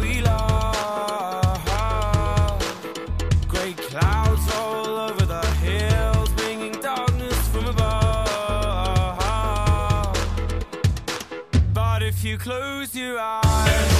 we lost. Great clouds all over the hills, bringing darkness from above. But if you close your eyes.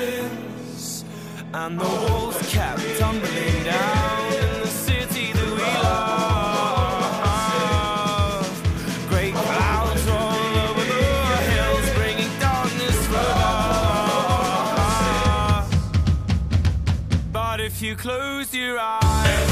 and the walls kept tumbling down in the city that we love. Great clouds roll over the hills, bringing darkness from But if you close your eyes.